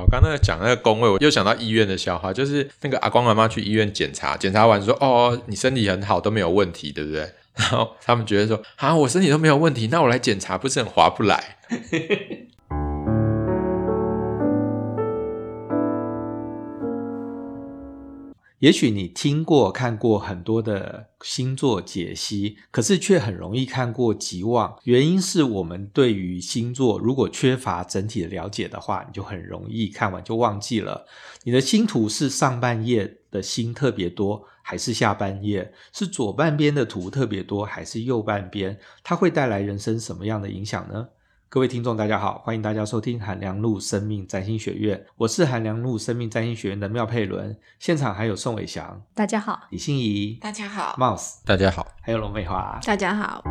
我，刚刚讲那个工位，我又想到医院的笑话，就是那个阿光阿妈去医院检查，检查完说：“哦，你身体很好，都没有问题，对不对？” 然后他们觉得说：“啊，我身体都没有问题，那我来检查不是很划不来？” 也许你听过、看过很多的星座解析，可是却很容易看过即忘。原因是我们对于星座如果缺乏整体的了解的话，你就很容易看完就忘记了。你的星图是上半夜的星特别多，还是下半夜？是左半边的图特别多，还是右半边？它会带来人生什么样的影响呢？各位听众，大家好，欢迎大家收听韩良路生命占星学院，我是韩良路生命占星学院的妙佩伦，现场还有宋伟祥，大家好；李欣怡，大家好；Mouse，大家好；还有龙美华，大家好。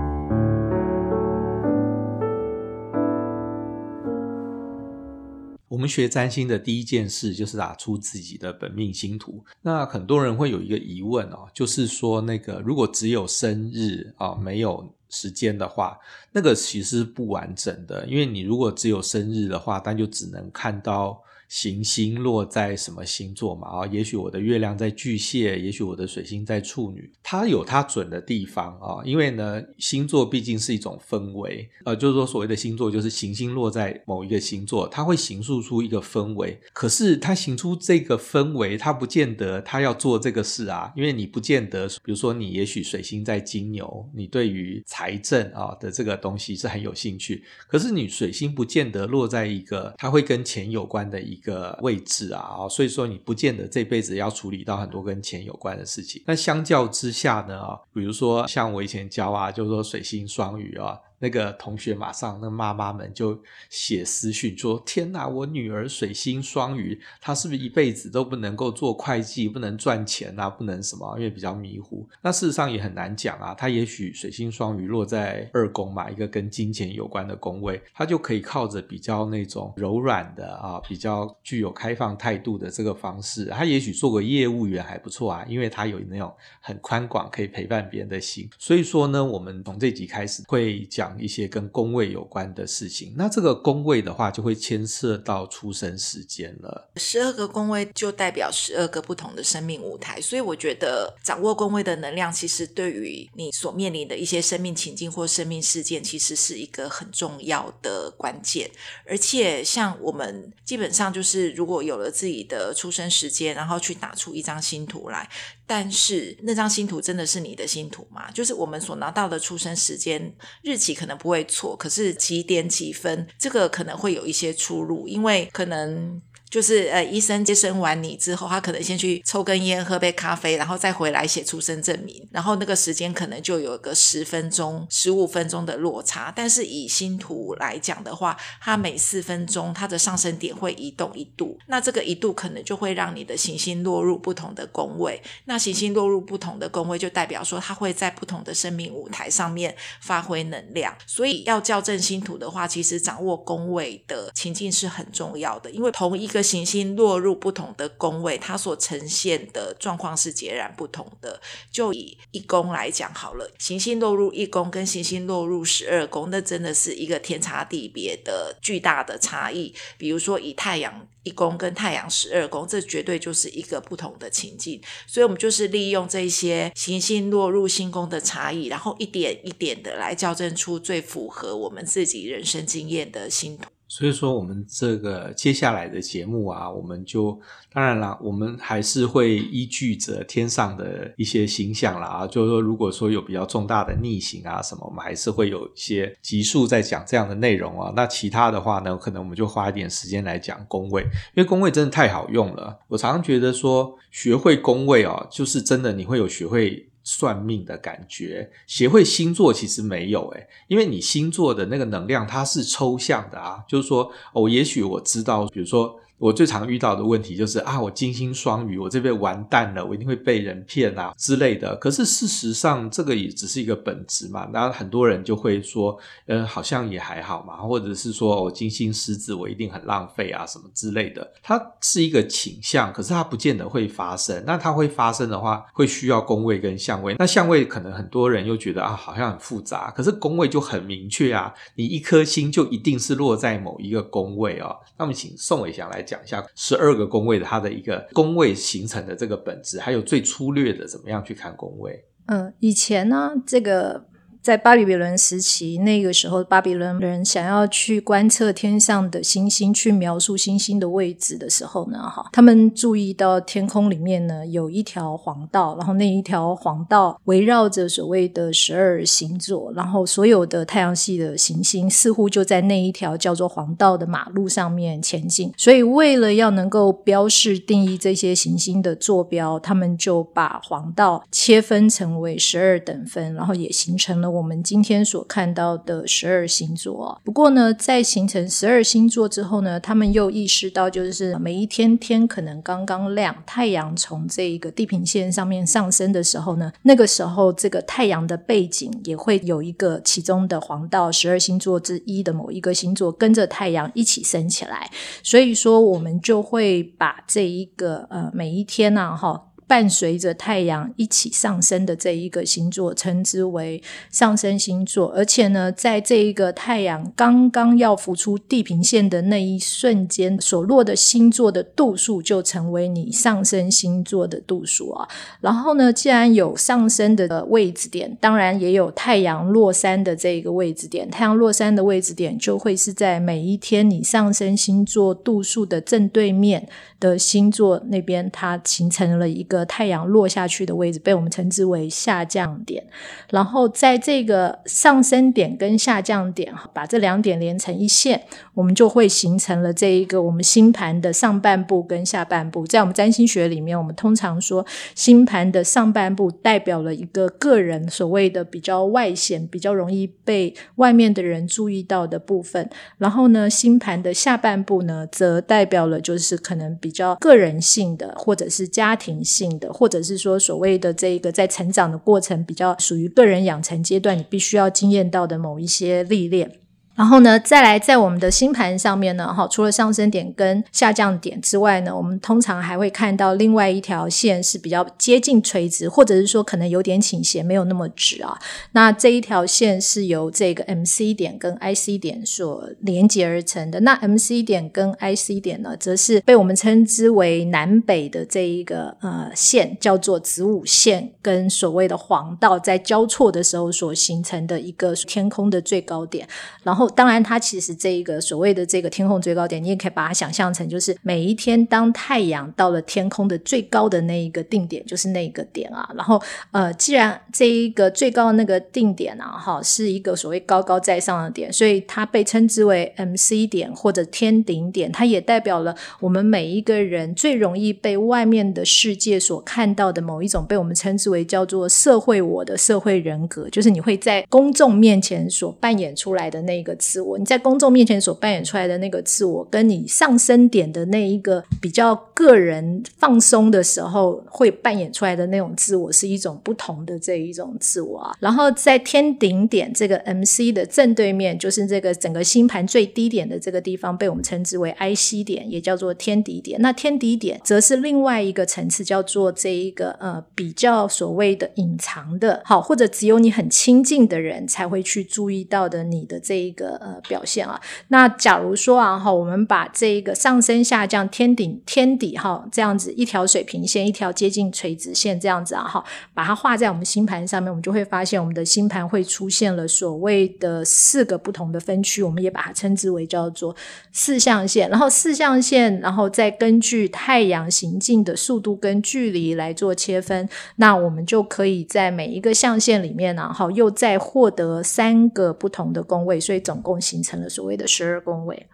我们学占星的第一件事就是打出自己的本命星图。那很多人会有一个疑问哦，就是说那个如果只有生日啊，没有。时间的话，那个其实是不完整的，因为你如果只有生日的话，那就只能看到。行星落在什么星座嘛？啊，也许我的月亮在巨蟹，也许我的水星在处女，它有它准的地方啊。因为呢，星座毕竟是一种氛围，呃，就是说所谓的星座就是行星落在某一个星座，它会形塑出一个氛围。可是它形出这个氛围，它不见得它要做这个事啊，因为你不见得，比如说你也许水星在金牛，你对于财政啊的这个东西是很有兴趣，可是你水星不见得落在一个它会跟钱有关的一。一个位置啊，所以说你不见得这辈子要处理到很多跟钱有关的事情。那相较之下呢，比如说像我以前教啊，就是说水星双鱼啊。那个同学马上，那妈妈们就写私讯说：“天哪，我女儿水星双鱼，她是不是一辈子都不能够做会计，不能赚钱啊，不能什么？因为比较迷糊。那事实上也很难讲啊。她也许水星双鱼落在二宫嘛，一个跟金钱有关的宫位，她就可以靠着比较那种柔软的啊，比较具有开放态度的这个方式，她也许做个业务员还不错啊，因为她有那种很宽广可以陪伴别人的心。所以说呢，我们从这集开始会讲。讲一些跟宫位有关的事情，那这个宫位的话，就会牵涉到出生时间了。十二个宫位就代表十二个不同的生命舞台，所以我觉得掌握宫位的能量，其实对于你所面临的一些生命情境或生命事件，其实是一个很重要的关键。而且，像我们基本上就是，如果有了自己的出生时间，然后去打出一张星图来。但是那张星图真的是你的星图吗？就是我们所拿到的出生时间日期可能不会错，可是几点几分这个可能会有一些出入，因为可能。就是呃，医生接生完你之后，他可能先去抽根烟、喝杯咖啡，然后再回来写出生证明，然后那个时间可能就有个十分钟、十五分钟的落差。但是以星图来讲的话，它每四分钟它的上升点会移动一度，那这个一度可能就会让你的行星落入不同的宫位。那行星落入不同的宫位，就代表说它会在不同的生命舞台上面发挥能量。所以要校正星图的话，其实掌握宫位的情境是很重要的，因为同一个。行星落入不同的宫位，它所呈现的状况是截然不同的。就以一宫来讲好了，行星落入一宫跟行星落入十二宫，那真的是一个天差地别的巨大的差异。比如说以太阳一宫跟太阳十二宫，这绝对就是一个不同的情境。所以，我们就是利用这些行星落入星宫的差异，然后一点一点的来校正出最符合我们自己人生经验的星图。所以说，我们这个接下来的节目啊，我们就当然啦，我们还是会依据着天上的一些星象啦啊，就是说，如果说有比较重大的逆行啊什么，我们还是会有一些集数在讲这样的内容啊。那其他的话呢，可能我们就花一点时间来讲宫位，因为宫位真的太好用了。我常常觉得说，学会宫位哦，就是真的你会有学会。算命的感觉，学会星座其实没有诶，因为你星座的那个能量它是抽象的啊，就是说，哦，也许我知道，比如说。我最常遇到的问题就是啊，我金星双鱼，我这边完蛋了，我一定会被人骗啊之类的。可是事实上，这个也只是一个本质嘛。然后很多人就会说，嗯，好像也还好嘛，或者是说我金星狮子，我一定很浪费啊什么之类的。它是一个倾向，可是它不见得会发生。那它会发生的话，会需要宫位跟相位。那相位可能很多人又觉得啊，好像很复杂。可是宫位就很明确啊，你一颗星就一定是落在某一个宫位哦。那么，请宋伟祥来。讲一下十二个宫位的它的一个宫位形成的这个本质，还有最粗略的怎么样去看宫位。嗯，以前呢，这个。在巴比伦时期，那个时候巴比伦人想要去观测天上的星星，去描述星星的位置的时候呢，哈，他们注意到天空里面呢有一条黄道，然后那一条黄道围绕着所谓的十二星座，然后所有的太阳系的行星似乎就在那一条叫做黄道的马路上面前进。所以，为了要能够标示定义这些行星的坐标，他们就把黄道切分成为十二等分，然后也形成了。我们今天所看到的十二星座，不过呢，在形成十二星座之后呢，他们又意识到，就是每一天天可能刚刚亮，太阳从这一个地平线上面上升的时候呢，那个时候这个太阳的背景也会有一个其中的黄道十二星座之一的某一个星座跟着太阳一起升起来，所以说我们就会把这一个呃每一天呢、啊，哈。伴随着太阳一起上升的这一个星座，称之为上升星座。而且呢，在这一个太阳刚刚要浮出地平线的那一瞬间，所落的星座的度数就成为你上升星座的度数啊。然后呢，既然有上升的位置点，当然也有太阳落山的这一个位置点。太阳落山的位置点就会是在每一天你上升星座度数的正对面的星座那边，它形成了一个。太阳落下去的位置被我们称之为下降点，然后在这个上升点跟下降点，把这两点连成一线，我们就会形成了这一个我们星盘的上半部跟下半部。在我们占星学里面，我们通常说星盘的上半部代表了一个个人所谓的比较外显、比较容易被外面的人注意到的部分，然后呢，星盘的下半部呢，则代表了就是可能比较个人性的或者是家庭性。或者是说所谓的这个在成长的过程比较属于个人养成阶段，你必须要经验到的某一些历练。然后呢，再来在我们的星盘上面呢，哈，除了上升点跟下降点之外呢，我们通常还会看到另外一条线是比较接近垂直，或者是说可能有点倾斜，没有那么直啊。那这一条线是由这个 MC 点跟 IC 点所连接而成的。那 MC 点跟 IC 点呢，则是被我们称之为南北的这一个呃线，叫做子午线，跟所谓的黄道在交错的时候所形成的一个天空的最高点，然后。当然，它其实这一个所谓的这个天空最高点，你也可以把它想象成，就是每一天当太阳到了天空的最高的那一个定点，就是那一个点啊。然后，呃，既然这一个最高的那个定点啊，哈，是一个所谓高高在上的点，所以它被称之为 MC 点或者天顶点。它也代表了我们每一个人最容易被外面的世界所看到的某一种被我们称之为叫做社会我的社会人格，就是你会在公众面前所扮演出来的那个。自我，你在公众面前所扮演出来的那个自我，跟你上升点的那一个比较个人放松的时候会扮演出来的那种自我，是一种不同的这一种自我啊。然后在天顶点这个 MC 的正对面，就是这个整个星盘最低点的这个地方，被我们称之为 IC 点，也叫做天底点。那天底点则是另外一个层次，叫做这一个呃比较所谓的隐藏的，好，或者只有你很亲近的人才会去注意到的你的这一个。呃，表现啊，那假如说啊，哈，我们把这一个上升下降天顶天底哈，这样子一条水平线，一条接近垂直线，这样子啊，哈，把它画在我们星盘上面，我们就会发现我们的星盘会出现了所谓的四个不同的分区，我们也把它称之为叫做四象限。然后四象限，然后再根据太阳行进的速度跟距离来做切分，那我们就可以在每一个象限里面呢，哈，又再获得三个不同的宫位，所以总。共形成了所谓的十二宫位。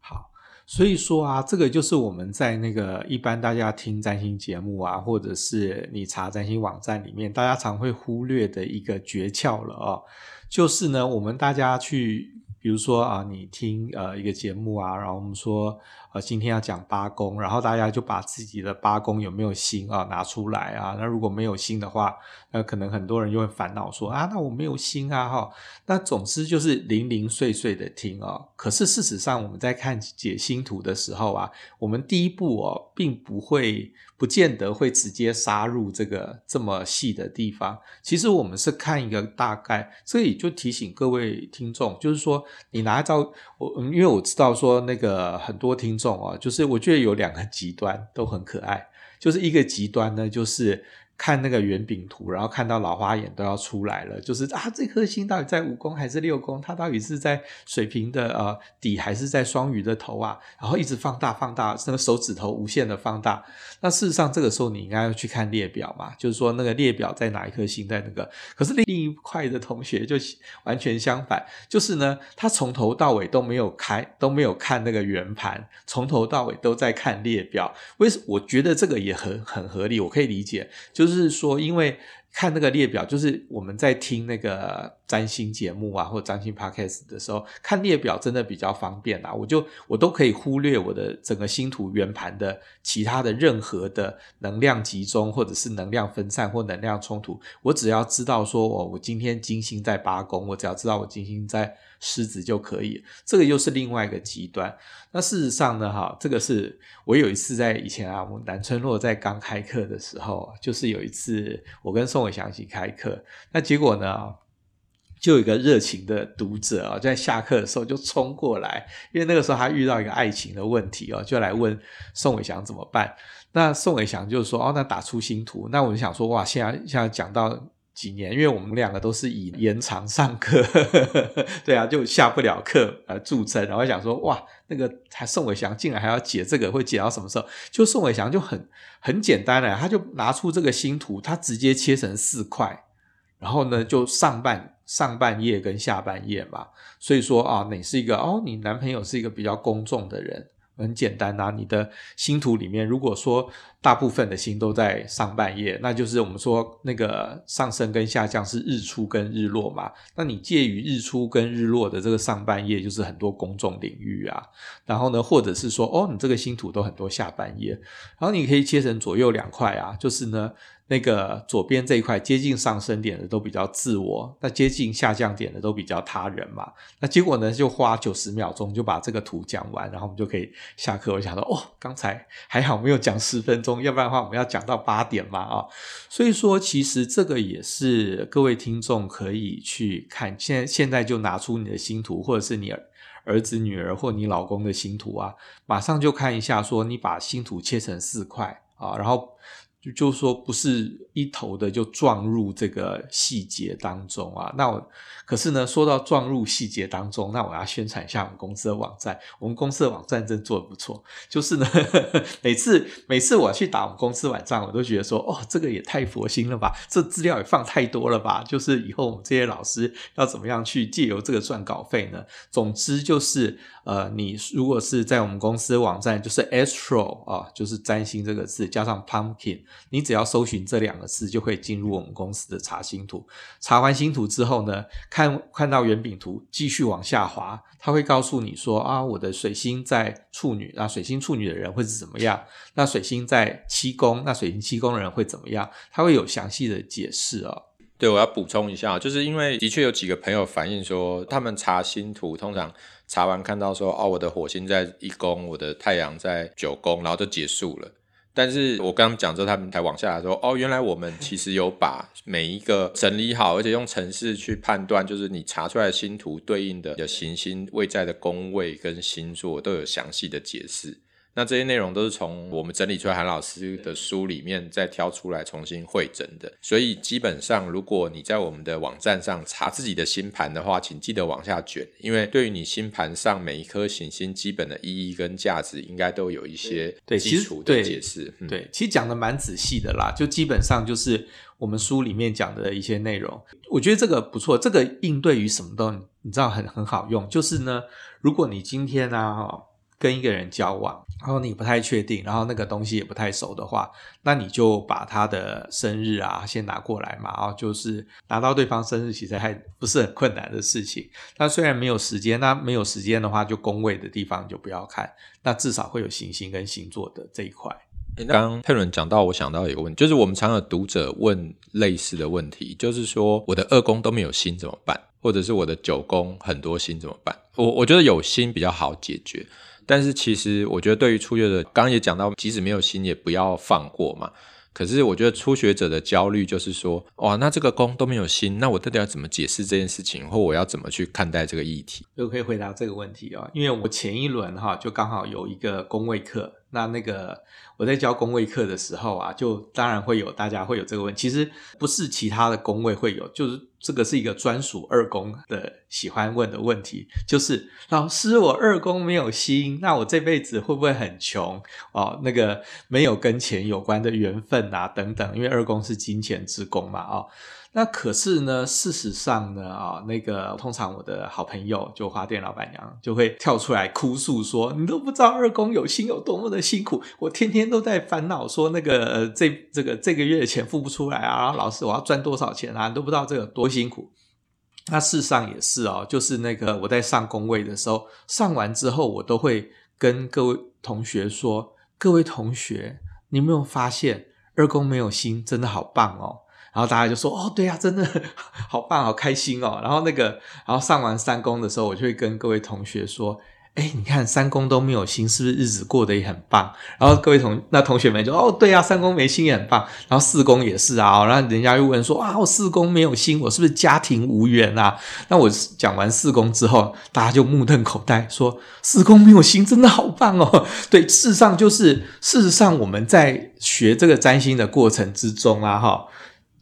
好，所以说啊，这个就是我们在那个一般大家听占星节目啊，或者是你查占星网站里面，大家常会忽略的一个诀窍了哦。就是呢，我们大家去，比如说啊，你听呃一个节目啊，然后我们说。呃，今天要讲八宫，然后大家就把自己的八宫有没有星啊拿出来啊。那如果没有星的话，那可能很多人就会烦恼说啊，那我没有心啊哈。那总之就是零零碎碎的听啊。可是事实上，我们在看解星图的时候啊，我们第一步哦，并不会，不见得会直接杀入这个这么细的地方。其实我们是看一个大概，所以就提醒各位听众，就是说你拿一张我，因为我知道说那个很多听。众啊，就是我觉得有两个极端都很可爱，就是一个极端呢，就是。看那个圆饼图，然后看到老花眼都要出来了，就是啊，这颗星到底在五宫还是六宫？它到底是在水平的呃底还是在双鱼的头啊？然后一直放大放大，那个手指头无限的放大。那事实上，这个时候你应该要去看列表嘛，就是说那个列表在哪一颗星在那个。可是另一块的同学就完全相反，就是呢，他从头到尾都没有开，都没有看那个圆盘，从头到尾都在看列表。为什么？我觉得这个也很很合理，我可以理解，就是。就是说，因为看那个列表，就是我们在听那个占星节目啊，或占星 podcast 的时候，看列表真的比较方便啊。我就我都可以忽略我的整个星图圆盘的其他的任何的能量集中，或者是能量分散或能量冲突。我只要知道说，哦，我今天金星在八宫，我只要知道我金星在。狮子就可以，这个又是另外一个极端。那事实上呢，哈，这个是我有一次在以前啊，我们南村落在刚开课的时候，就是有一次我跟宋伟祥一起开课，那结果呢，就有一个热情的读者啊，在下课的时候就冲过来，因为那个时候他遇到一个爱情的问题哦，就来问宋伟祥怎么办。那宋伟祥就说：“哦，那打出星图。”那我就想说：“哇，现在现在讲到。”几年，因为我们两个都是以延长上课，对啊，就下不了课而著称。然后想说，哇，那个还宋伟祥竟然还要解这个，会解到什么时候？就宋伟祥就很很简单了，他就拿出这个星图，他直接切成四块，然后呢，就上半上半夜跟下半夜嘛。所以说啊，你是一个哦，你男朋友是一个比较公众的人。很简单呐、啊，你的星图里面，如果说大部分的星都在上半夜，那就是我们说那个上升跟下降是日出跟日落嘛。那你介于日出跟日落的这个上半夜，就是很多公众领域啊。然后呢，或者是说，哦，你这个星图都很多下半夜，然后你可以切成左右两块啊，就是呢。那个左边这一块接近上升点的都比较自我，那接近下降点的都比较他人嘛。那结果呢，就花九十秒钟就把这个图讲完，然后我们就可以下课。我想说，哦，刚才还好没有讲十分钟，要不然的话我们要讲到八点嘛啊。所以说，其实这个也是各位听众可以去看。现在现在就拿出你的星图，或者是你儿子、女儿或你老公的星图啊，马上就看一下，说你把星图切成四块啊，然后。就就是说，不是一头的就撞入这个细节当中啊。那我可是呢，说到撞入细节当中，那我要宣传一下我们公司的网站。我们公司的网站真做的不错。就是呢，呵 呵每次每次我去打我们公司网站，我都觉得说，哦，这个也太佛心了吧，这资料也放太多了吧。就是以后我们这些老师要怎么样去借由这个赚稿费呢？总之就是，呃，你如果是在我们公司网站，就是 Astro 啊，就是占星这个字加上 Pumpkin。你只要搜寻这两个字，就可以进入我们公司的查星图。查完星图之后呢，看看到圆饼图，继续往下滑，他会告诉你说啊，我的水星在处女，那水星处女的人会是怎么样？那水星在七宫，那水星七宫的人会怎么样？他会有详细的解释哦。对，我要补充一下，就是因为的确有几个朋友反映说，他们查星图通常查完看到说，哦，我的火星在一宫，我的太阳在九宫，然后就结束了。但是我刚刚讲之后，他们才往下来说，哦，原来我们其实有把每一个整理好，而且用程式去判断，就是你查出来的星图对应的行星位在的宫位跟星座都有详细的解释。那这些内容都是从我们整理出来韩老师的书里面再挑出来重新汇整的，所以基本上如果你在我们的网站上查自己的星盘的话，请记得往下卷，因为对于你星盘上每一颗行星基本的意义跟价值，应该都有一些基础的解释。对，对，其实讲的蛮仔细的啦，就基本上就是我们书里面讲的一些内容，我觉得这个不错，这个应对于什么都你知道很很好用，就是呢，如果你今天呢、啊跟一个人交往，然后你不太确定，然后那个东西也不太熟的话，那你就把他的生日啊先拿过来嘛，然后就是拿到对方生日其实还不是很困难的事情。那虽然没有时间，那没有时间的话，就宫位的地方就不要看，那至少会有行星跟星座的这一块。刚刚佩伦讲到，我想到一个问题，就是我们常有读者问类似的问题，就是说我的二宫都没有星怎么办？或者是我的九宫很多星怎么办？我我觉得有星比较好解决。但是其实我觉得，对于初学者，刚刚也讲到，即使没有心，也不要放过嘛。可是我觉得初学者的焦虑就是说，哇，那这个宫都没有心，那我到底要怎么解释这件事情，或我要怎么去看待这个议题？就可以回答这个问题、哦，因为我前一轮哈就刚好有一个宫位课。那那个我在教宫位课的时候啊，就当然会有大家会有这个问题，其实不是其他的宫位会有，就是这个是一个专属二宫的喜欢问的问题，就是老师我二宫没有心，那我这辈子会不会很穷哦？那个没有跟钱有关的缘分啊等等，因为二宫是金钱之宫嘛。哦那可是呢，事实上呢，啊，那个通常我的好朋友就花店老板娘就会跳出来哭诉说：“你都不知道二宫有心有多么的辛苦，我天天都在烦恼说那个呃这这个这个月的钱付不出来啊，老师我要赚多少钱啊，你都不知道这个多辛苦。”那事实上也是哦，就是那个我在上工位的时候，上完之后我都会跟各位同学说：“各位同学，你有没有发现二宫没有心真的好棒哦？”然后大家就说：“哦，对呀，真的 好棒，好开心哦。”然后那个，然后上完三宫的时候，我就会跟各位同学说。哎，你看三宫都没有星，是不是日子过得也很棒？然后各位同那同学们就哦，对啊，三宫没星也很棒。然后四宫也是啊，然后人家又问说啊，我四宫没有星，我是不是家庭无缘啊？那我讲完四宫之后，大家就目瞪口呆，说四宫没有星真的好棒哦。对，事实上就是事实上我们在学这个占星的过程之中啊，哈，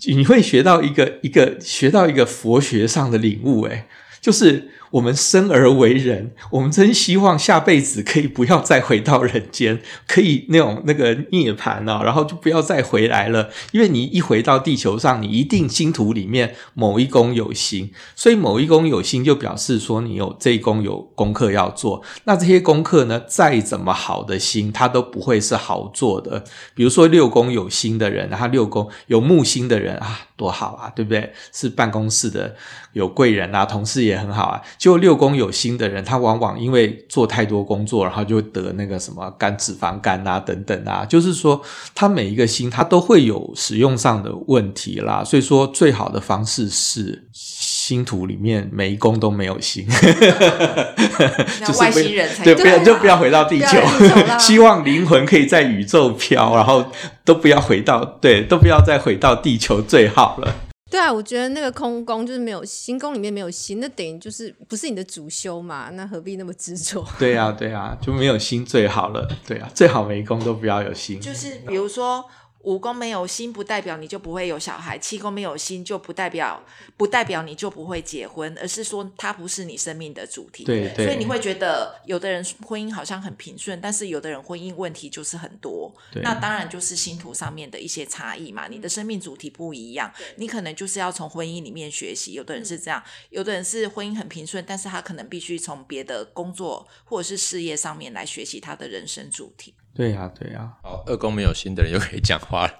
你会学到一个一个学到一个佛学上的领悟，诶，就是。我们生而为人，我们真希望下辈子可以不要再回到人间，可以那种那个涅槃啊，然后就不要再回来了。因为你一回到地球上，你一定星图里面某一宫有星，所以某一宫有星就表示说你有这一宫有功课要做。那这些功课呢，再怎么好的星，它都不会是好做的。比如说六宫有星的人，他六宫有木星的人啊，多好啊，对不对？是办公室的有贵人啊，同事也很好啊。就六宫有星的人，他往往因为做太多工作，然后就会得那个什么肝脂肪肝啊等等啊，就是说他每一个星他都会有使用上的问题啦。所以说最好的方式是星图里面每一宫都没有星，就是外星人才对，不要就不要回到地球，希望灵魂可以在宇宙飘，然后都不要回到对，都不要再回到地球最好了。对啊，我觉得那个空宫就是没有心宫里面没有心，那等于就是不是你的主修嘛？那何必那么执着？对啊，对啊，就没有心最好了。对啊，最好每一宫都不要有心。就是比如说。五宫没有心，不代表你就不会有小孩；七宫没有心，就不代表不代表你就不会结婚，而是说它不是你生命的主题。对，对。所以你会觉得有的人婚姻好像很平顺，但是有的人婚姻问题就是很多。对。那当然就是星图上面的一些差异嘛。你的生命主题不一样，你可能就是要从婚姻里面学习。有的人是这样，有的人是婚姻很平顺，但是他可能必须从别的工作或者是事业上面来学习他的人生主题。对呀、对呀、啊。好，二宫没有心的人又可以讲话了。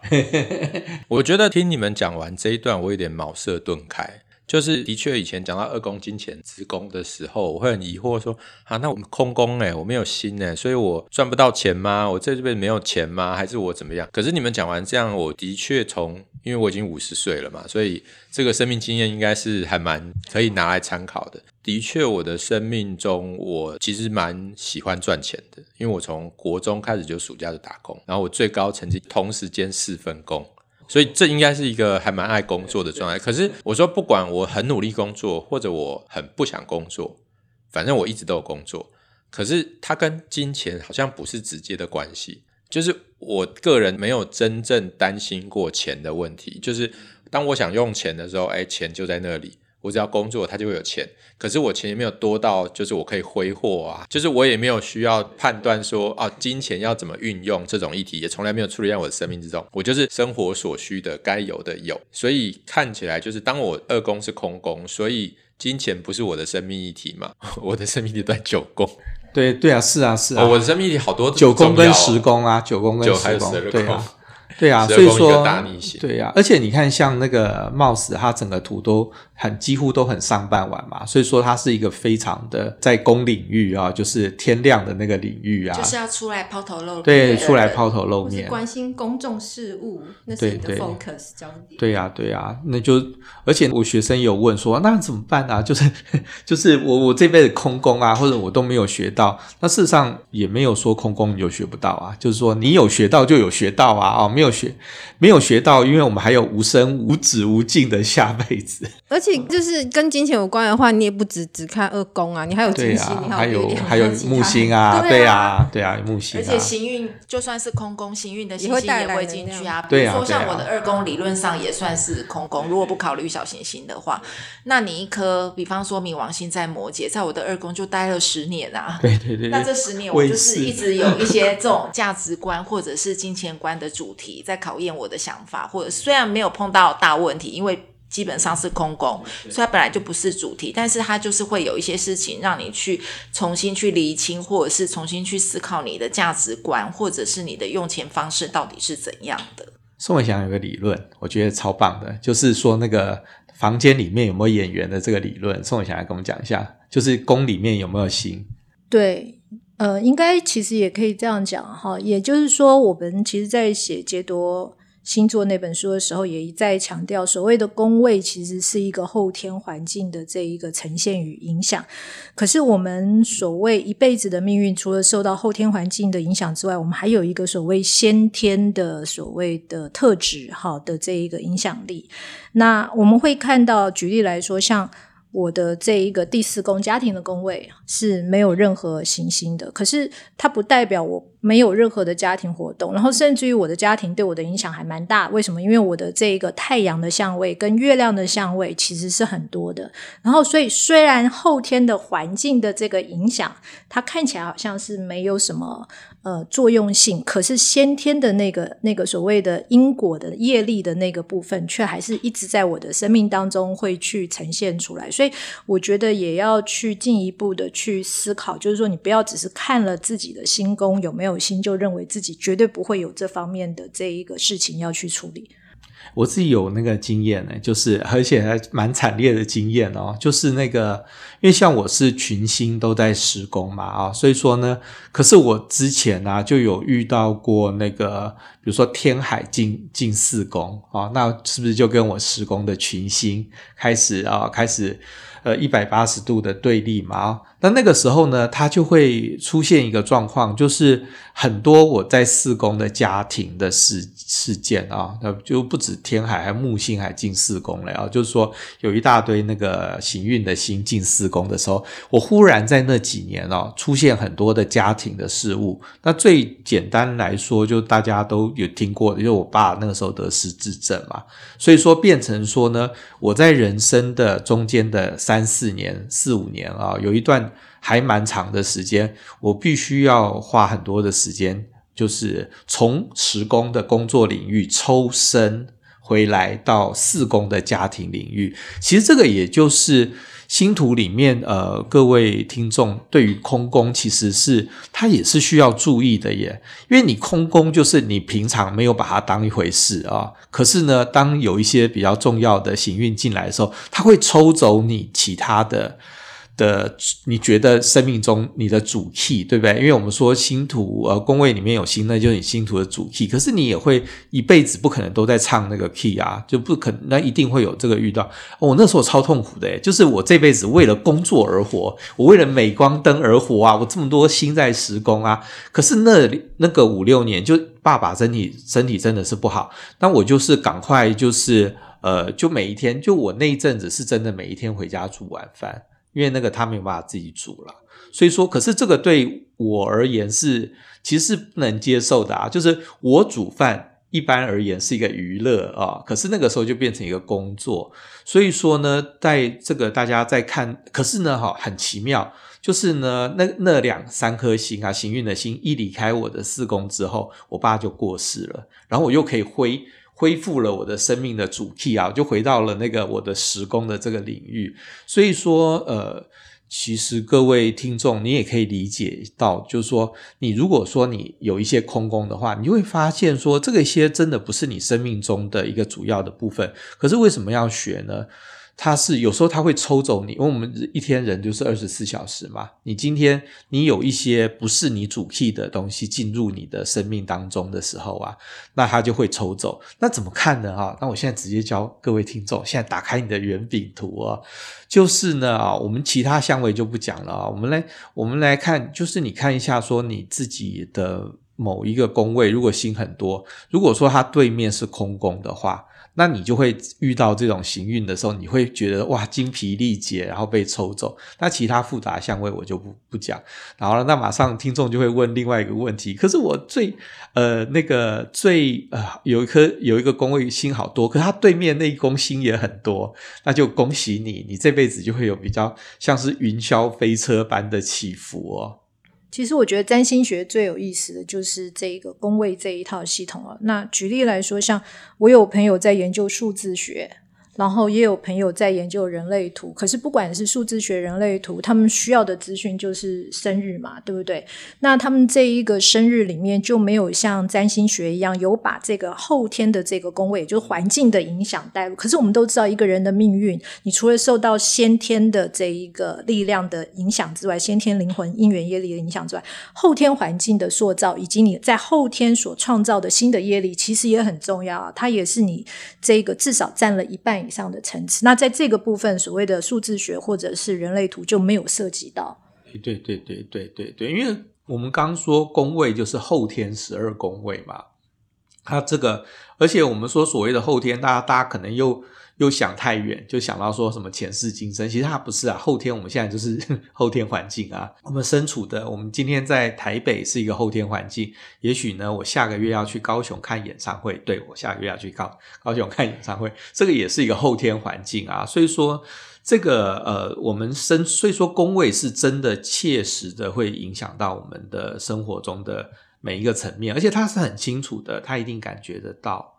我觉得听你们讲完这一段，我有点茅塞顿开。就是的确，以前讲到二宫金钱之宫的时候，我会很疑惑说：啊，那我们空宫哎，我没有心哎，所以我赚不到钱吗？我在这边没有钱吗？还是我怎么样？可是你们讲完这样，我的确从，因为我已经五十岁了嘛，所以这个生命经验应该是还蛮可以拿来参考的。的确，我的生命中，我其实蛮喜欢赚钱的，因为我从国中开始就暑假就打工，然后我最高成绩同时兼四份工。所以这应该是一个还蛮爱工作的状态。可是我说，不管我很努力工作，或者我很不想工作，反正我一直都有工作。可是它跟金钱好像不是直接的关系。就是我个人没有真正担心过钱的问题。就是当我想用钱的时候，哎，钱就在那里。我只要工作，他就会有钱。可是我钱也没有多到，就是我可以挥霍啊。就是我也没有需要判断说啊，金钱要怎么运用这种议题，也从来没有处理在我的生命之中。我就是生活所需的，该有的有。所以看起来就是，当我二宫是空宫，所以金钱不是我的生命议题嘛？我的生命议题在九宫。对对啊，是啊是啊。哦，我的生命议题好多九宫跟十宫啊，九宫跟十宫，对啊。对啊，所以说，对啊，而且你看，像那个 Mouse，它整个图都很几乎都很上半晚嘛，所以说它是一个非常的在公领域啊，就是天亮的那个领域啊，就是要出来抛头露面，对，出来抛头露面，关心公众事务，那是你的 focus 焦点。对呀，对呀，那就而且我学生有问说，那怎么办啊？就是就是我我这辈子空工啊，或者我都没有学到，那事实上也没有说空工你就学不到啊，就是说你有学到就有学到啊，哦，没有。有学，没有学到，因为我们还有无生无止无尽的下辈子。而且就是跟金钱有关的话，你也不只只看二宫啊，你还有金星，啊、你还有还有木星啊，对啊，对啊，木星、啊。而且行运就算是空宫，行运的星星也会进去啊。对啊，比如说像我的二宫，理论上也算是空宫。如果不考虑小行星的话，那你一颗，比方说冥王星在摩羯，在我的二宫就待了十年啊。对对对。那这十年我就是一直有一些这种价值观或者是金钱观的主题在考验我的想法，或者虽然没有碰到大问题，因为。基本上是空宫，所以它本来就不是主题，但是它就是会有一些事情让你去重新去厘清，或者是重新去思考你的价值观，或者是你的用钱方式到底是怎样的。宋伟祥有个理论，我觉得超棒的，就是说那个房间里面有没有演员的这个理论。宋伟祥来跟我们讲一下，就是宫里面有没有星？对，呃，应该其实也可以这样讲哈，也就是说，我们其实，在写杰多星座那本书的时候，也一再强调，所谓的宫位其实是一个后天环境的这一个呈现与影响。可是我们所谓一辈子的命运，除了受到后天环境的影响之外，我们还有一个所谓先天的所谓的特质，好的这一个影响力。那我们会看到，举例来说，像。我的这一个第四宫家庭的宫位是没有任何行星的，可是它不代表我没有任何的家庭活动，然后甚至于我的家庭对我的影响还蛮大。为什么？因为我的这一个太阳的相位跟月亮的相位其实是很多的。然后，所以虽然后天的环境的这个影响，它看起来好像是没有什么。呃，作用性，可是先天的那个那个所谓的因果的业力的那个部分，却还是一直在我的生命当中会去呈现出来。所以我觉得也要去进一步的去思考，就是说你不要只是看了自己的心功有没有心，就认为自己绝对不会有这方面的这一个事情要去处理。我自己有那个经验呢，就是而且还蛮惨烈的经验哦，就是那个，因为像我是群星都在施工嘛啊，所以说呢，可是我之前、啊、就有遇到过那个，比如说天海进进四宫啊，那是不是就跟我十宫的群星开始啊开始呃一百八十度的对立嘛？那那个时候呢，它就会出现一个状况，就是很多我在四宫的家庭的事事件啊，那就不止天海，还木星还进四宫了啊。就是说，有一大堆那个行运的星进四宫的时候，我忽然在那几年哦，出现很多的家庭的事物。那最简单来说，就大家都有听过，因为我爸那个时候得失智症嘛，所以说变成说呢，我在人生的中间的三四年、四五年啊，有一段。还蛮长的时间，我必须要花很多的时间，就是从十宫的工作领域抽身回来到四工的家庭领域。其实这个也就是星图里面，呃，各位听众对于空宫其实是它也是需要注意的耶，因为你空宫就是你平常没有把它当一回事啊，可是呢，当有一些比较重要的行运进来的时候，它会抽走你其他的。的，你觉得生命中你的主 key 对不对？因为我们说星图，呃，宫位里面有星，那就是你星图的主 key。可是你也会一辈子不可能都在唱那个 key 啊，就不可能，那一定会有这个遇到。我、那时候超痛苦的，就是我这辈子为了工作而活，我为了镁光灯而活啊，我这么多星在施工啊。可是那那个五六年，就爸爸身体身体真的是不好，那我就是赶快就是呃，就每一天，就我那一阵子是真的每一天回家煮晚饭。因为那个他没有办法自己煮了，所以说，可是这个对我而言是其实是不能接受的啊。就是我煮饭一般而言是一个娱乐啊，可是那个时候就变成一个工作。所以说呢，在这个大家在看，可是呢，哈，很奇妙，就是呢，那那两三颗星啊，行运的星一离开我的四宫之后，我爸就过世了，然后我又可以挥。恢复了我的生命的主 key 啊，就回到了那个我的时工的这个领域。所以说，呃，其实各位听众，你也可以理解到，就是说，你如果说你有一些空工的话，你就会发现说，这个些真的不是你生命中的一个主要的部分。可是为什么要学呢？它是有时候它会抽走你，因为我们一天人就是二十四小时嘛。你今天你有一些不是你主 key 的东西进入你的生命当中的时候啊，那它就会抽走。那怎么看呢？哈，那我现在直接教各位听众，现在打开你的圆饼图啊，就是呢啊，我们其他相位就不讲了啊，我们来我们来看，就是你看一下说你自己的某一个宫位如果星很多，如果说它对面是空宫的话。那你就会遇到这种行运的时候，你会觉得哇精疲力竭，然后被抽走。那其他复杂相位我就不不讲。然后那马上听众就会问另外一个问题：可是我最呃那个最呃有一颗有一个宫位星好多，可是它对面那一宫星也很多，那就恭喜你，你这辈子就会有比较像是云霄飞车般的起伏哦。其实我觉得占星学最有意思的就是这个宫位这一套系统了。那举例来说，像我有朋友在研究数字学。然后也有朋友在研究人类图，可是不管是数字学、人类图，他们需要的资讯就是生日嘛，对不对？那他们这一个生日里面就没有像占星学一样有把这个后天的这个宫位，就是环境的影响带入。可是我们都知道，一个人的命运，你除了受到先天的这一个力量的影响之外，先天灵魂因缘业力的影响之外，后天环境的塑造，以及你在后天所创造的新的业力，其实也很重要啊。它也是你这个至少占了一半。以上的层次，那在这个部分，所谓的数字学或者是人类图就没有涉及到。对对对对对对，因为我们刚说宫位就是后天十二宫位嘛，它这个，而且我们说所谓的后天，大家大家可能又。又想太远，就想到说什么前世今生，其实它不是啊。后天我们现在就是 后天环境啊，我们身处的，我们今天在台北是一个后天环境。也许呢，我下个月要去高雄看演唱会，对，我下个月要去高高雄看演唱会，这个也是一个后天环境啊。所以说，这个呃，我们生，所以说宫位是真的切实的会影响到我们的生活中的每一个层面，而且他是很清楚的，他一定感觉得到。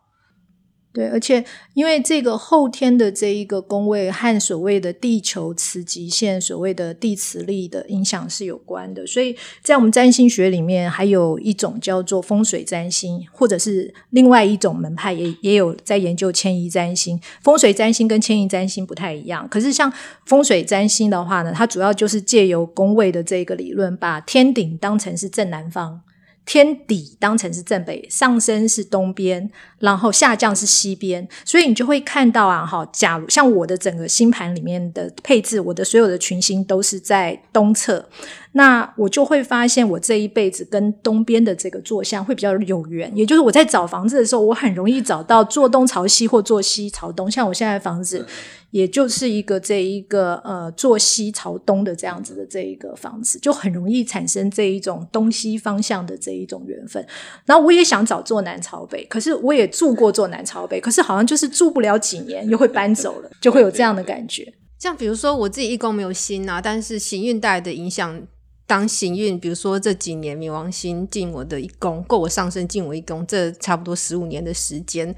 对，而且因为这个后天的这一个宫位和所谓的地球磁极线、所谓的地磁力的影响是有关的，所以在我们占星学里面，还有一种叫做风水占星，或者是另外一种门派也也有在研究迁移占星。风水占星跟迁移占星不太一样，可是像风水占星的话呢，它主要就是借由宫位的这个理论，把天顶当成是正南方。天底当成是正北，上升是东边，然后下降是西边，所以你就会看到啊，哈，假如像我的整个星盘里面的配置，我的所有的群星都是在东侧，那我就会发现我这一辈子跟东边的这个坐向会比较有缘，也就是我在找房子的时候，我很容易找到坐东朝西或坐西朝东，像我现在的房子。也就是一个这一个呃坐西朝东的这样子的这一个房子，就很容易产生这一种东西方向的这一种缘分。然后我也想找坐南朝北，可是我也住过坐南朝北，可是好像就是住不了几年又会搬走了，就会有这样的感觉。像比如说我自己一宫没有心啊，但是行运带来的影响，当行运比如说这几年冥王星进我的一宫，够我上升进我一宫，这差不多十五年的时间。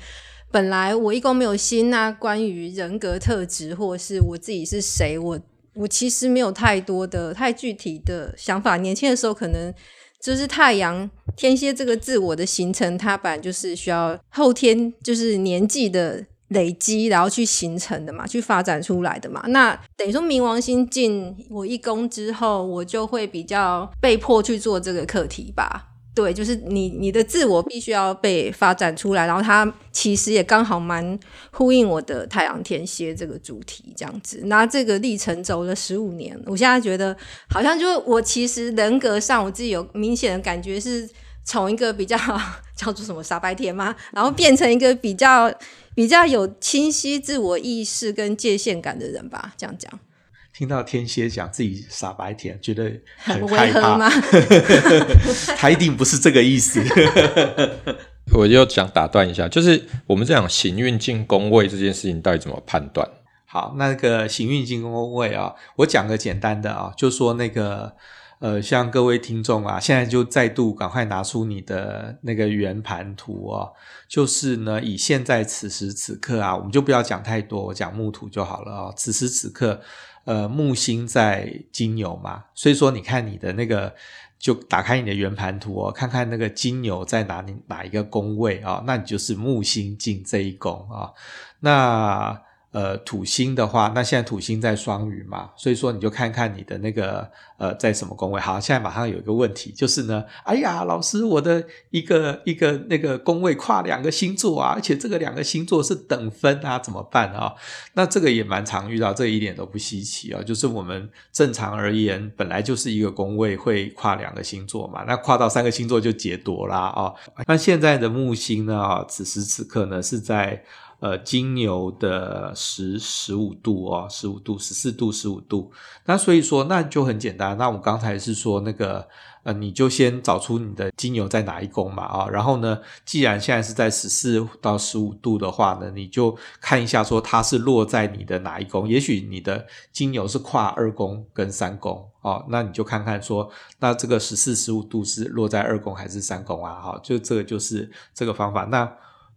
本来我一宫没有星，那关于人格特质或是我自己是谁，我我其实没有太多的太具体的想法。年轻的时候可能就是太阳天蝎这个自我的形成，它本来就是需要后天就是年纪的累积，然后去形成的嘛，去发展出来的嘛。那等于说冥王星进我一宫之后，我就会比较被迫去做这个课题吧。对，就是你你的自我必须要被发展出来，然后它其实也刚好蛮呼应我的太阳天蝎这个主题这样子。那这个历程走了十五年，我现在觉得好像就是我其实人格上我自己有明显的感觉，是从一个比较 叫做什么傻白甜嘛，然后变成一个比较比较有清晰自我意识跟界限感的人吧，这样讲。听到天蝎讲自己傻白甜，觉得很害怕吗？他一定不是这个意思。我就想打断一下，就是我们这样行运进宫位这件事情，到底怎么判断？好，那个行运进宫位啊，我讲个简单的啊，就说那个呃，像各位听众啊，现在就再度赶快拿出你的那个圆盘图啊，就是呢，以现在此时此刻啊，我们就不要讲太多，我讲木图就好了哦，此时此刻。呃，木星在金牛嘛，所以说你看你的那个，就打开你的圆盘图哦，看看那个金牛在哪里哪一个宫位啊，那你就是木星进这一宫啊。那呃，土星的话，那现在土星在双鱼嘛，所以说你就看看你的那个呃在什么宫位。好，现在马上有一个问题，就是呢，哎呀，老师，我的一个一个那个宫位跨两个星座啊，而且这个两个星座是等分啊，怎么办啊？那这个也蛮常遇到，这一点都不稀奇啊。就是我们正常而言，本来就是一个宫位会跨两个星座嘛，那跨到三个星座就劫夺啦啊。那现在的木星呢啊，此时此刻呢是在。呃，金牛的十十五度哦，十五度、十四度、十五度。那所以说，那就很简单。那我刚才是说那个，呃，你就先找出你的金牛在哪一宫嘛，啊，然后呢，既然现在是在十四到十五度的话呢，你就看一下说它是落在你的哪一宫。也许你的金牛是跨二宫跟三宫哦，那你就看看说，那这个十四、十五度是落在二宫还是三宫啊？好，就这个就是这个方法。那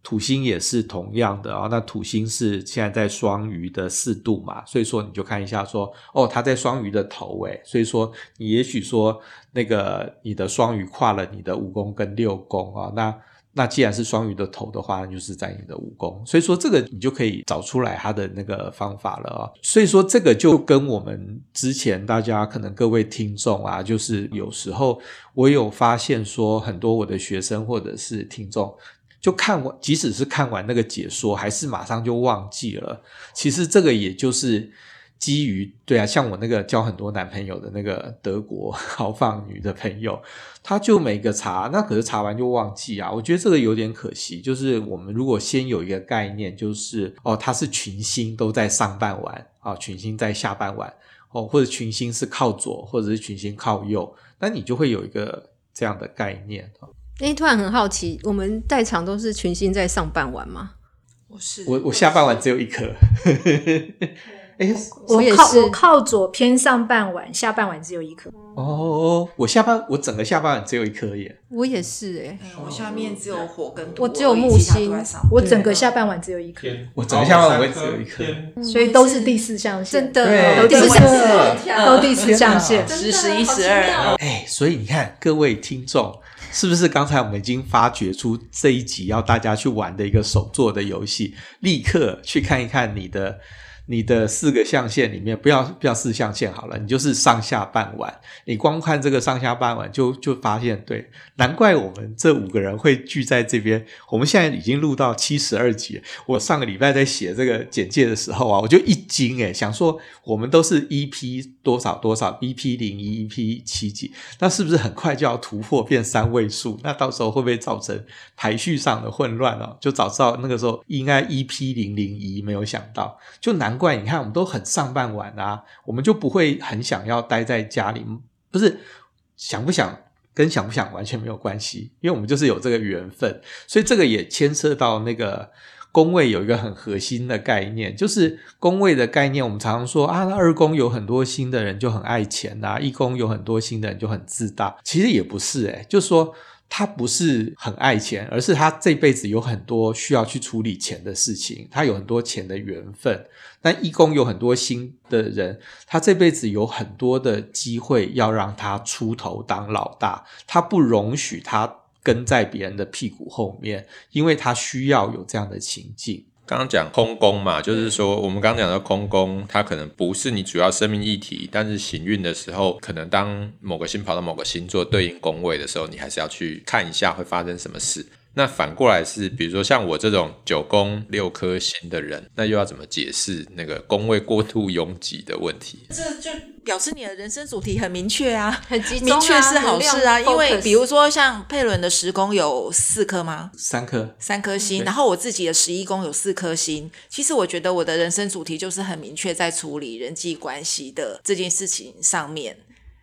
土星也是同样的啊，那土星是现在在双鱼的四度嘛，所以说你就看一下说，哦，它在双鱼的头诶，所以说你也许说那个你的双鱼跨了你的五宫跟六宫啊，那那既然是双鱼的头的话，那就是在你的五宫，所以说这个你就可以找出来它的那个方法了啊，所以说这个就跟我们之前大家可能各位听众啊，就是有时候我有发现说，很多我的学生或者是听众。就看完，即使是看完那个解说，还是马上就忘记了。其实这个也就是基于对啊，像我那个交很多男朋友的那个德国豪放女的朋友，她就每个查，那可是查完就忘记啊。我觉得这个有点可惜。就是我们如果先有一个概念，就是哦，它是群星都在上半晚啊，群星在下半晚哦，或者群星是靠左，或者是群星靠右，那你就会有一个这样的概念。哎，突然很好奇，我们在场都是群星在上半晚吗？我是我，我下半晚只有一颗。哎，我靠，我靠左偏上半晚，下半晚只有一颗。哦，我下半我整个下半晚只有一颗耶。我也是哎，我下面只有火跟土，我只有木星，我整个下半晚只有一颗。我整个下半晚我也只有一颗，所以都是第四象限，真的，都第四象限，都第四象限，十、十一、十二。哎，所以你看各位听众。是不是刚才我们已经发掘出这一集要大家去玩的一个手作的游戏？立刻去看一看你的。你的四个象限里面，不要不要四象限好了，你就是上下半晚。你光看这个上下半晚就，就发现，对，难怪我们这五个人会聚在这边。我们现在已经录到七十二集。我上个礼拜在写这个简介的时候啊，我就一惊诶，想说我们都是 EP 多少多少，EP 零一，EP 七几，那是不是很快就要突破变三位数？那到时候会不会造成排序上的混乱哦？就早知道那个时候应该 EP 零零一，没有想到，就难。怪你看，我们都很上半晚啊，我们就不会很想要待在家里。不是想不想跟想不想完全没有关系，因为我们就是有这个缘分。所以这个也牵涉到那个宫位有一个很核心的概念，就是宫位的概念。我们常常说啊，二宫有很多星的人就很爱钱呐，一宫有很多星的人就很自大。其实也不是诶，就是说。他不是很爱钱，而是他这辈子有很多需要去处理钱的事情，他有很多钱的缘分。但一宫有很多星的人，他这辈子有很多的机会要让他出头当老大，他不容许他跟在别人的屁股后面，因为他需要有这样的情境。刚刚讲空宫嘛，就是说我们刚刚讲的空宫，它可能不是你主要生命议题，但是行运的时候，可能当某个星跑到某个星座对应宫位的时候，你还是要去看一下会发生什么事。那反过来是，比如说像我这种九宫六颗星的人，那又要怎么解释那个宫位过度拥挤的问题？这就表示你的人生主题很明确啊，很集中啊，明确是好事啊。因为比如说像佩伦的十宫有四颗吗？三颗，三颗星。然后我自己的十一宫有四颗星。其实我觉得我的人生主题就是很明确，在处理人际关系的这件事情上面。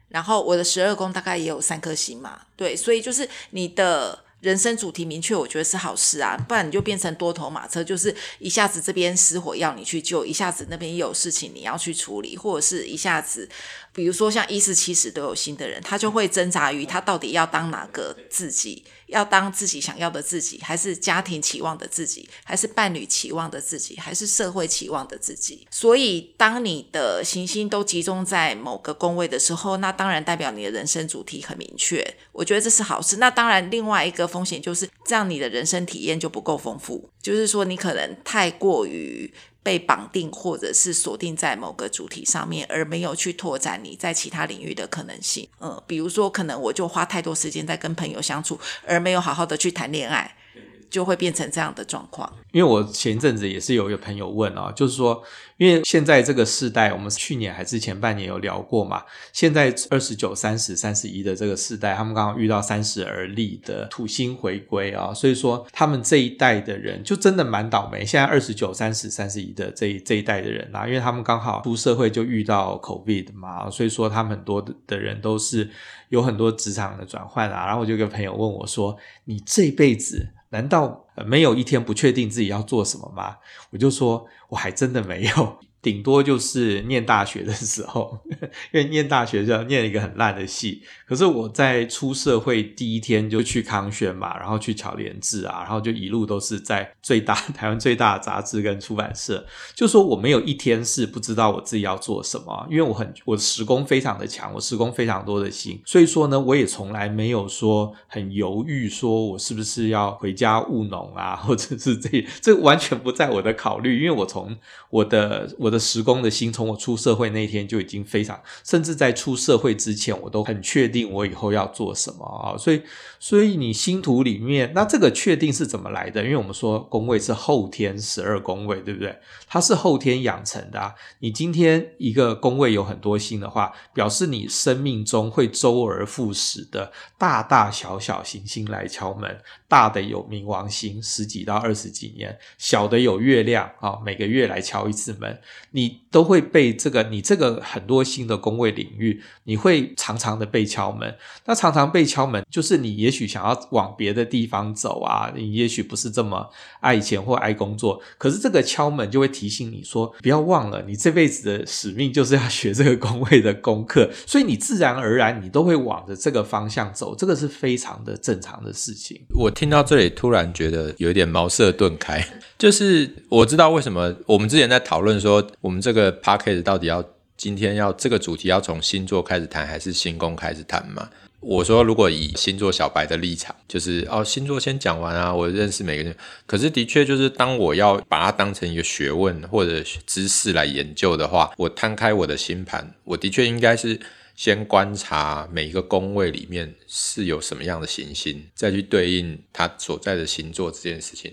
然后我的十二宫大概也有三颗星嘛，对，所以就是你的。人生主题明确，我觉得是好事啊，不然你就变成多头马车，就是一下子这边失火要你去救，一下子那边有事情你要去处理，或者是一下子，比如说像一四七十都有心的人，他就会挣扎于他到底要当哪个自己。要当自己想要的自己，还是家庭期望的自己，还是伴侣期望的自己，还是社会期望的自己？所以，当你的行星都集中在某个宫位的时候，那当然代表你的人生主题很明确。我觉得这是好事。那当然，另外一个风险就是这样，你的人生体验就不够丰富，就是说你可能太过于被绑定，或者是锁定在某个主题上面，而没有去拓展你在其他领域的可能性。嗯，比如说，可能我就花太多时间在跟朋友相处，而没有好好的去谈恋爱。就会变成这样的状况。因为我前一阵子也是有一个朋友问啊，就是说，因为现在这个世代，我们去年还是前半年有聊过嘛，现在二十九、三十、三十一的这个世代，他们刚好遇到三十而立的土星回归啊，所以说他们这一代的人就真的蛮倒霉。现在二十九、三十、三十一的这一这一代的人啊，因为他们刚好出社会就遇到 COVID 嘛，所以说他们很多的人都是有很多职场的转换啊。然后我就有个朋友问我说：“你这辈子？”难道没有一天不确定自己要做什么吗？我就说，我还真的没有。顶多就是念大学的时候，因为念大学就要念一个很烂的系。可是我在出社会第一天就去康轩嘛，然后去巧连智啊，然后就一路都是在最大台湾最大的杂志跟出版社。就说我没有一天是不知道我自己要做什么，因为我很我的时工非常的强，我时工非常多的心，所以说呢，我也从来没有说很犹豫，说我是不是要回家务农啊，或者是这这完全不在我的考虑，因为我从我的我的。时工的心，从我出社会那一天就已经非常，甚至在出社会之前，我都很确定我以后要做什么啊。所以，所以你星图里面，那这个确定是怎么来的？因为我们说宫位是后天十二宫位，对不对？它是后天养成的啊。你今天一个宫位有很多星的话，表示你生命中会周而复始的大大小小行星来敲门。大的有冥王星十几到二十几年，小的有月亮啊，每个月来敲一次门，你都会被这个你这个很多新的工位领域，你会常常的被敲门。那常常被敲门，就是你也许想要往别的地方走啊，你也许不是这么爱钱或爱工作，可是这个敲门就会提醒你说，不要忘了，你这辈子的使命就是要学这个工位的功课，所以你自然而然你都会往着这个方向走，这个是非常的正常的事情。我。听到这里，突然觉得有点茅塞顿开。就是我知道为什么我们之前在讨论说，我们这个 podcast 到底要今天要这个主题要从星座开始谈，还是星宫开始谈嘛？我说，如果以星座小白的立场，就是哦，星座先讲完啊，我认识每个人。可是的确，就是当我要把它当成一个学问或者知识来研究的话，我摊开我的星盘，我的确应该是。先观察每一个宫位里面是有什么样的行星，再去对应它所在的星座这件事情，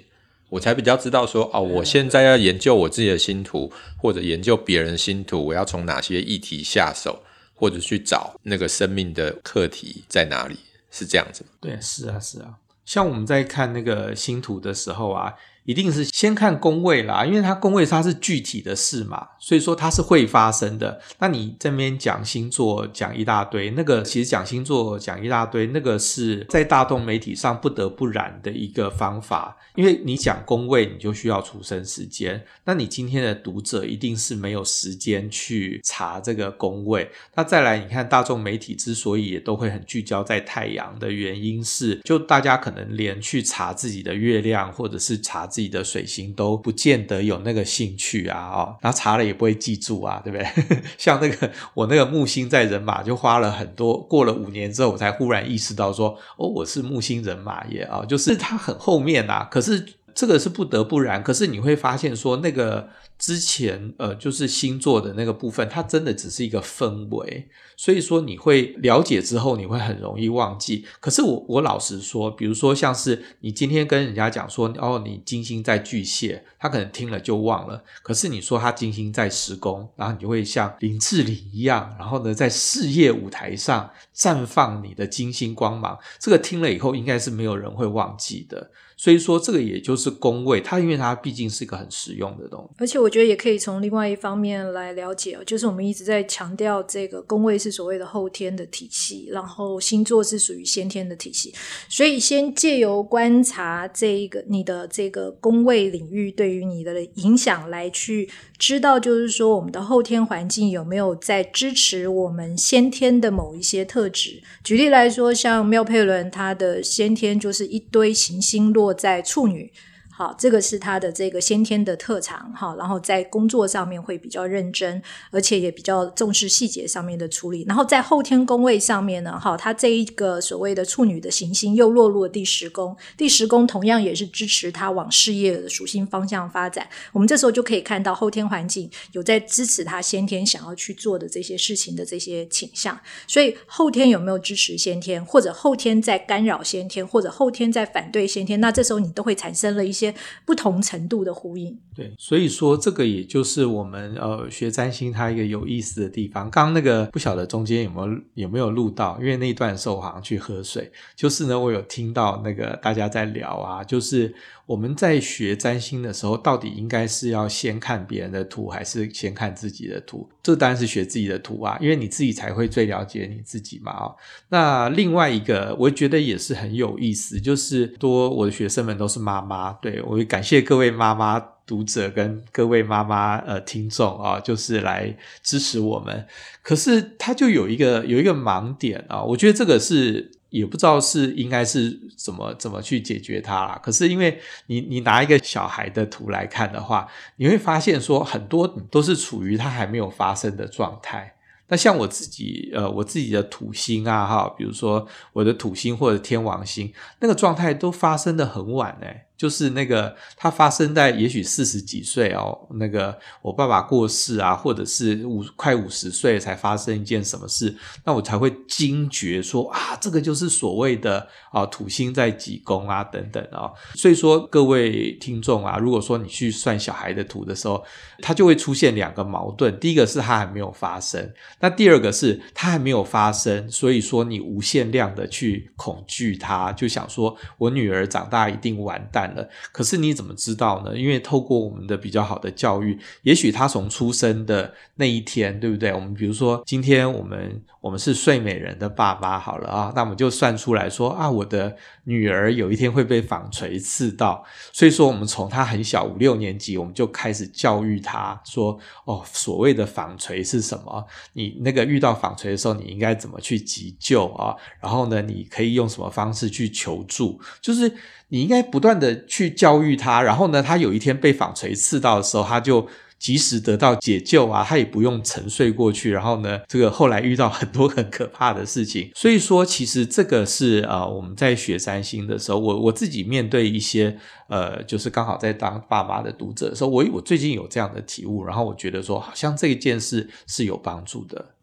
我才比较知道说哦，我现在要研究我自己的星图，或者研究别人星图，我要从哪些议题下手，或者去找那个生命的课题在哪里，是这样子吗？对，是啊，是啊。像我们在看那个星图的时候啊。一定是先看宫位啦，因为它宫位它是具体的事嘛，所以说它是会发生的。那你这边讲星座讲一大堆，那个其实讲星座讲一大堆，那个是在大众媒体上不得不然的一个方法。因为你讲宫位，你就需要出生时间。那你今天的读者一定是没有时间去查这个宫位。那再来，你看大众媒体之所以也都会很聚焦在太阳的原因是，就大家可能连去查自己的月亮或者是查自己的水星都不见得有那个兴趣啊，哦，然后查了也不会记住啊，对不对？像那个我那个木星在人马，就花了很多，过了五年之后，我才忽然意识到说，哦，我是木星人马耶啊，哦，就是它很后面啊，可是这个是不得不然，可是你会发现说那个。之前呃，就是星座的那个部分，它真的只是一个氛围，所以说你会了解之后，你会很容易忘记。可是我我老实说，比如说像是你今天跟人家讲说，哦，你金星在巨蟹，他可能听了就忘了。可是你说他金星在十宫，然后你就会像林志玲一样，然后呢，在事业舞台上绽放你的金星光芒，这个听了以后，应该是没有人会忘记的。所以说，这个也就是宫位，它因为它毕竟是一个很实用的东西，而且我觉得也可以从另外一方面来了解，就是我们一直在强调这个宫位是所谓的后天的体系，然后星座是属于先天的体系，所以先借由观察这一个你的这个宫位领域对于你的影响来去知道，就是说我们的后天环境有没有在支持我们先天的某一些特质。举例来说，像妙佩伦他的先天就是一堆行星落。在处女，好，这个是他的这个先天的特长哈，然后在工作上面会比较认真，而且也比较重视细节上面的处理。然后在后天宫位上面呢，哈，他这一个所谓的处女的行星又落入了第十宫，第十宫同样也是支持他往事业的属性方向发展。我们这时候就可以看到后天环境有在支持他先天想要去做的这些事情的这些倾向。所以后天有没有支持先天，或者后天在干扰先天，或者后天在反对先天，那这时候你都会产生了一些。不同程度的呼应，对，所以说这个也就是我们呃学占星它一个有意思的地方。刚刚那个不晓得中间有没有有没有录到，因为那一段时候我好像去喝水，就是呢我有听到那个大家在聊啊，就是。我们在学占星的时候，到底应该是要先看别人的图，还是先看自己的图？这当然是学自己的图啊，因为你自己才会最了解你自己嘛。哦，那另外一个，我觉得也是很有意思，就是多我的学生们都是妈妈，对，我也感谢各位妈妈读者跟各位妈妈呃听众啊，就是来支持我们。可是他就有一个有一个盲点啊，我觉得这个是。也不知道是应该是怎么怎么去解决它啦。可是因为你你拿一个小孩的图来看的话，你会发现说很多都是处于它还没有发生的状态。那像我自己呃我自己的土星啊哈，比如说我的土星或者天王星，那个状态都发生的很晚欸。就是那个，它发生在也许四十几岁哦，那个我爸爸过世啊，或者是五快五十岁才发生一件什么事，那我才会惊觉说啊，这个就是所谓的啊土星在几宫啊等等啊。所以说各位听众啊，如果说你去算小孩的图的时候，它就会出现两个矛盾，第一个是它还没有发生，那第二个是它还没有发生，所以说你无限量的去恐惧它，就想说我女儿长大一定完蛋。可是你怎么知道呢？因为透过我们的比较好的教育，也许他从出生的那一天，对不对？我们比如说，今天我们我们是睡美人的爸爸好了啊，那我们就算出来说啊，我的女儿有一天会被纺锤刺到，所以说我们从她很小五六年级，我们就开始教育她说，哦，所谓的纺锤是什么？你那个遇到纺锤的时候，你应该怎么去急救啊？然后呢，你可以用什么方式去求助？就是。你应该不断的去教育她，然后呢，她有一天被纺锤刺到的时候，她就及时得到解救啊，他也不用沉睡过去。然后呢，这个后来遇到很多很可怕的事情。所以说，其实这个是呃，我们在学三星的时候，我我自己面对一些呃，就是刚好在当爸妈的读者的时候，我我最近有这样的体悟，然后我觉得说，好像这一件事是有帮助的，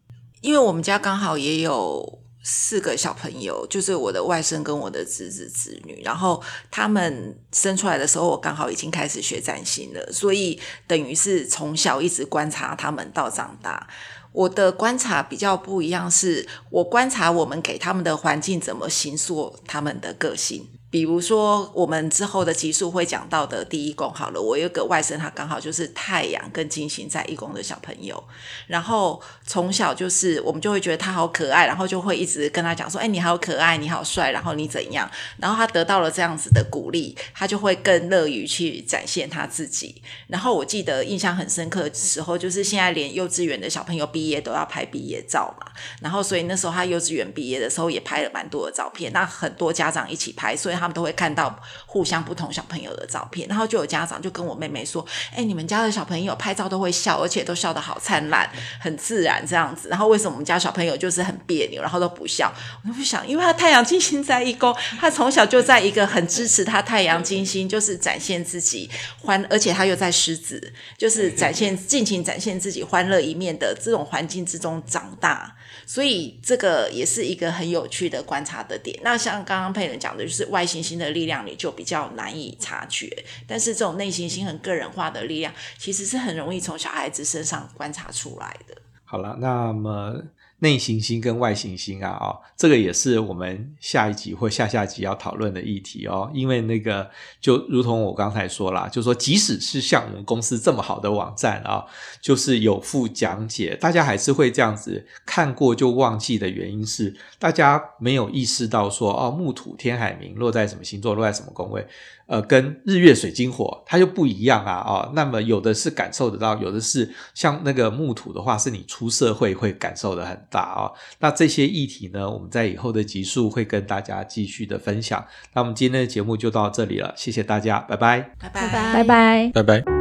因为我们家刚好也有。四个小朋友，就是我的外甥跟我的侄子侄女，然后他们生出来的时候，我刚好已经开始学占星了，所以等于是从小一直观察他们到长大。我的观察比较不一样，是我观察我们给他们的环境怎么形塑他们的个性。比如说，我们之后的集数会讲到的第一宫好了，我有个外甥，他刚好就是太阳跟金星在一宫的小朋友，然后从小就是我们就会觉得他好可爱，然后就会一直跟他讲说，哎，你好可爱，你好帅，然后你怎样？然后他得到了这样子的鼓励，他就会更乐于去展现他自己。然后我记得印象很深刻的时候，就是现在连幼稚园的小朋友毕业都要拍毕业照嘛，然后所以那时候他幼稚园毕业的时候也拍了蛮多的照片，那很多家长一起拍，所以。他们都会看到互相不同小朋友的照片，然后就有家长就跟我妹妹说：“哎，你们家的小朋友拍照都会笑，而且都笑得好灿烂，很自然这样子。然后为什么我们家小朋友就是很别扭，然后都不笑？我就不想，因为他太阳金星在一宫，他从小就在一个很支持他太阳金星，就是展现自己欢，而且他又在狮子，就是展现尽情展现自己欢乐一面的这种环境之中长大。”所以这个也是一个很有趣的观察的点。那像刚刚佩仁讲的，就是外行星的力量，你就比较难以察觉。但是这种内行星很个人化的力量，其实是很容易从小孩子身上观察出来的。好了，那么。内行星跟外行星啊，哦，这个也是我们下一集或下下集要讨论的议题哦。因为那个就如同我刚才说啦，就说即使是像我们公司这么好的网站啊，就是有附讲解，大家还是会这样子看过就忘记的原因是，大家没有意识到说哦，木土天海冥落在什么星座，落在什么宫位。呃，跟日月水晶火它就不一样啊，哦，那么有的是感受得到，有的是像那个木土的话，是你出社会会感受的很大啊。那这些议题呢，我们在以后的集数会跟大家继续的分享。那我们今天的节目就到这里了，谢谢大家，拜拜，拜拜，拜拜。拜拜。